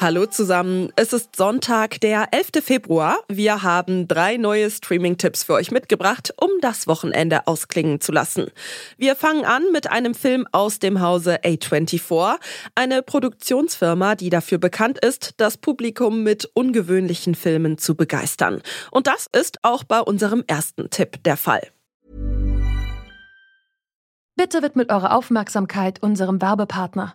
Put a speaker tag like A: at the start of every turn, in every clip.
A: Hallo zusammen, es ist Sonntag, der 11. Februar. Wir haben drei neue Streaming-Tipps für euch mitgebracht, um das Wochenende ausklingen zu lassen. Wir fangen an mit einem Film aus dem Hause A24, eine Produktionsfirma, die dafür bekannt ist, das Publikum mit ungewöhnlichen Filmen zu begeistern. Und das ist auch bei unserem ersten Tipp der Fall.
B: Bitte widmet eure Aufmerksamkeit unserem Werbepartner.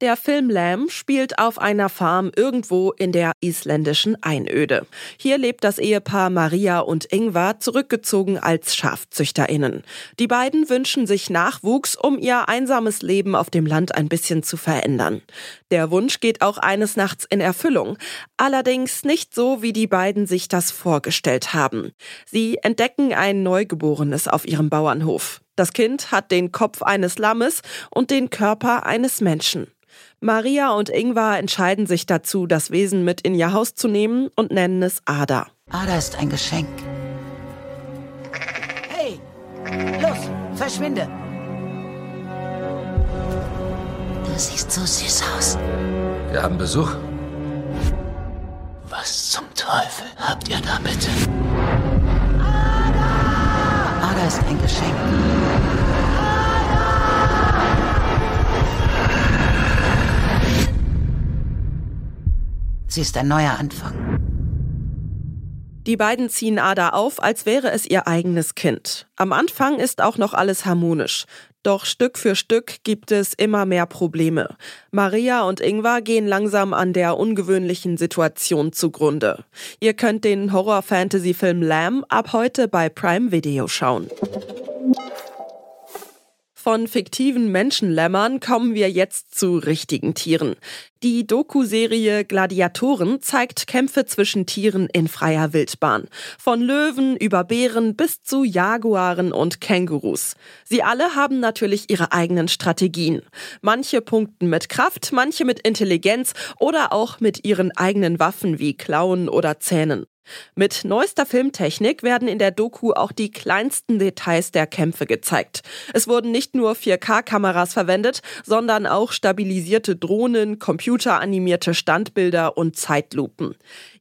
A: Der Film Lamb spielt auf einer Farm irgendwo in der isländischen Einöde. Hier lebt das Ehepaar Maria und Ingvar zurückgezogen als Schafzüchterinnen. Die beiden wünschen sich Nachwuchs, um ihr einsames Leben auf dem Land ein bisschen zu verändern. Der Wunsch geht auch eines Nachts in Erfüllung. Allerdings nicht so, wie die beiden sich das vorgestellt haben. Sie entdecken ein Neugeborenes auf ihrem Bauernhof. Das Kind hat den Kopf eines Lammes und den Körper eines Menschen. Maria und Ingvar entscheiden sich dazu, das Wesen mit in ihr Haus zu nehmen und nennen es Ada.
C: Ada ist ein Geschenk. Hey, los, verschwinde. Du siehst so süß aus.
D: Wir haben Besuch.
C: Was zum Teufel habt ihr da bitte? Ada! Ada ist ein Geschenk. Sie ist ein neuer Anfang.
A: Die beiden ziehen Ada auf, als wäre es ihr eigenes Kind. Am Anfang ist auch noch alles harmonisch. Doch Stück für Stück gibt es immer mehr Probleme. Maria und Ingvar gehen langsam an der ungewöhnlichen Situation zugrunde. Ihr könnt den Horror-Fantasy-Film Lamb ab heute bei Prime Video schauen. Von fiktiven Menschenlämmern kommen wir jetzt zu richtigen Tieren. Die Doku-Serie Gladiatoren zeigt Kämpfe zwischen Tieren in freier Wildbahn. Von Löwen über Bären bis zu Jaguaren und Kängurus. Sie alle haben natürlich ihre eigenen Strategien. Manche punkten mit Kraft, manche mit Intelligenz oder auch mit ihren eigenen Waffen wie Klauen oder Zähnen. Mit neuester Filmtechnik werden in der Doku auch die kleinsten Details der Kämpfe gezeigt. Es wurden nicht nur 4K-Kameras verwendet, sondern auch stabilisierte Drohnen, computeranimierte Standbilder und Zeitlupen.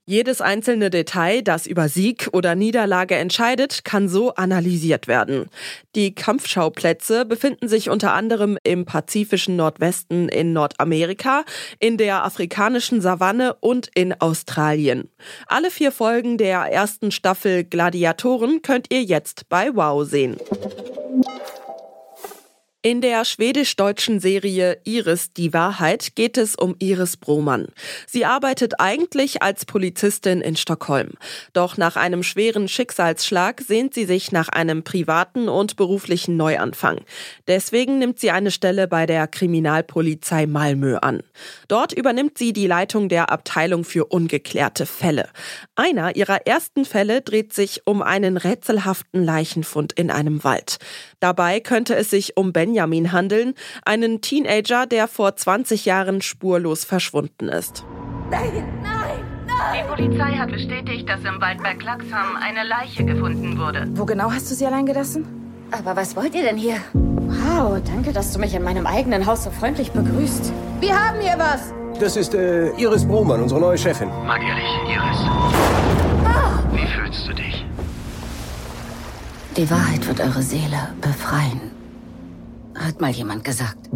A: Jedes einzelne Detail, das über Sieg oder Niederlage entscheidet, kann so analysiert werden. Die Kampfschauplätze befinden sich unter anderem im pazifischen Nordwesten in Nordamerika, in der afrikanischen Savanne und in Australien. Alle vier Folgen der ersten Staffel Gladiatoren könnt ihr jetzt bei Wow sehen. In der schwedisch-deutschen Serie Iris die Wahrheit geht es um Iris Broman. Sie arbeitet eigentlich als Polizistin in Stockholm. Doch nach einem schweren Schicksalsschlag sehnt sie sich nach einem privaten und beruflichen Neuanfang. Deswegen nimmt sie eine Stelle bei der Kriminalpolizei Malmö an. Dort übernimmt sie die Leitung der Abteilung für ungeklärte Fälle. Einer ihrer ersten Fälle dreht sich um einen rätselhaften Leichenfund in einem Wald. Dabei könnte es sich um Benjamin handeln, einen Teenager, der vor 20 Jahren spurlos verschwunden ist.
E: Nein, nein, nein!
F: Die Polizei hat bestätigt, dass im Wald bei Klaxham eine Leiche gefunden wurde.
G: Wo genau hast du sie allein gelassen?
E: Aber was wollt ihr denn hier? Wow, danke, dass du mich in meinem eigenen Haus so freundlich begrüßt.
G: Wir haben hier was!
H: Das ist äh, Iris Brohmann, unsere neue Chefin.
D: Mal ehrlich, Iris. Wie fühlst du dich?
C: Die Wahrheit wird eure Seele befreien. Hat mal jemand gesagt.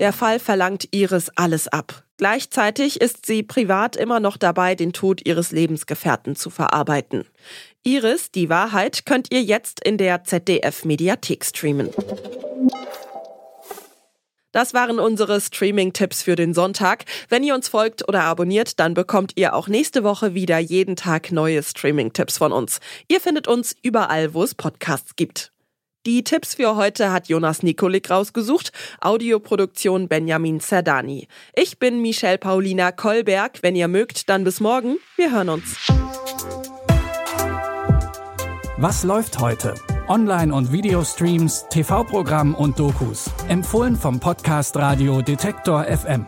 A: Der Fall verlangt Iris alles ab. Gleichzeitig ist sie privat immer noch dabei, den Tod ihres Lebensgefährten zu verarbeiten. Iris, die Wahrheit, könnt ihr jetzt in der ZDF Mediathek streamen. Das waren unsere Streaming-Tipps für den Sonntag. Wenn ihr uns folgt oder abonniert, dann bekommt ihr auch nächste Woche wieder jeden Tag neue Streaming-Tipps von uns. Ihr findet uns überall, wo es Podcasts gibt. Die Tipps für heute hat Jonas Nikolik rausgesucht, Audioproduktion Benjamin Zerdani. Ich bin Michelle Paulina Kolberg. Wenn ihr mögt, dann bis morgen. Wir hören uns.
I: Was läuft heute? Online- und Videostreams, TV-Programm und Dokus. Empfohlen vom Podcast Radio Detektor FM.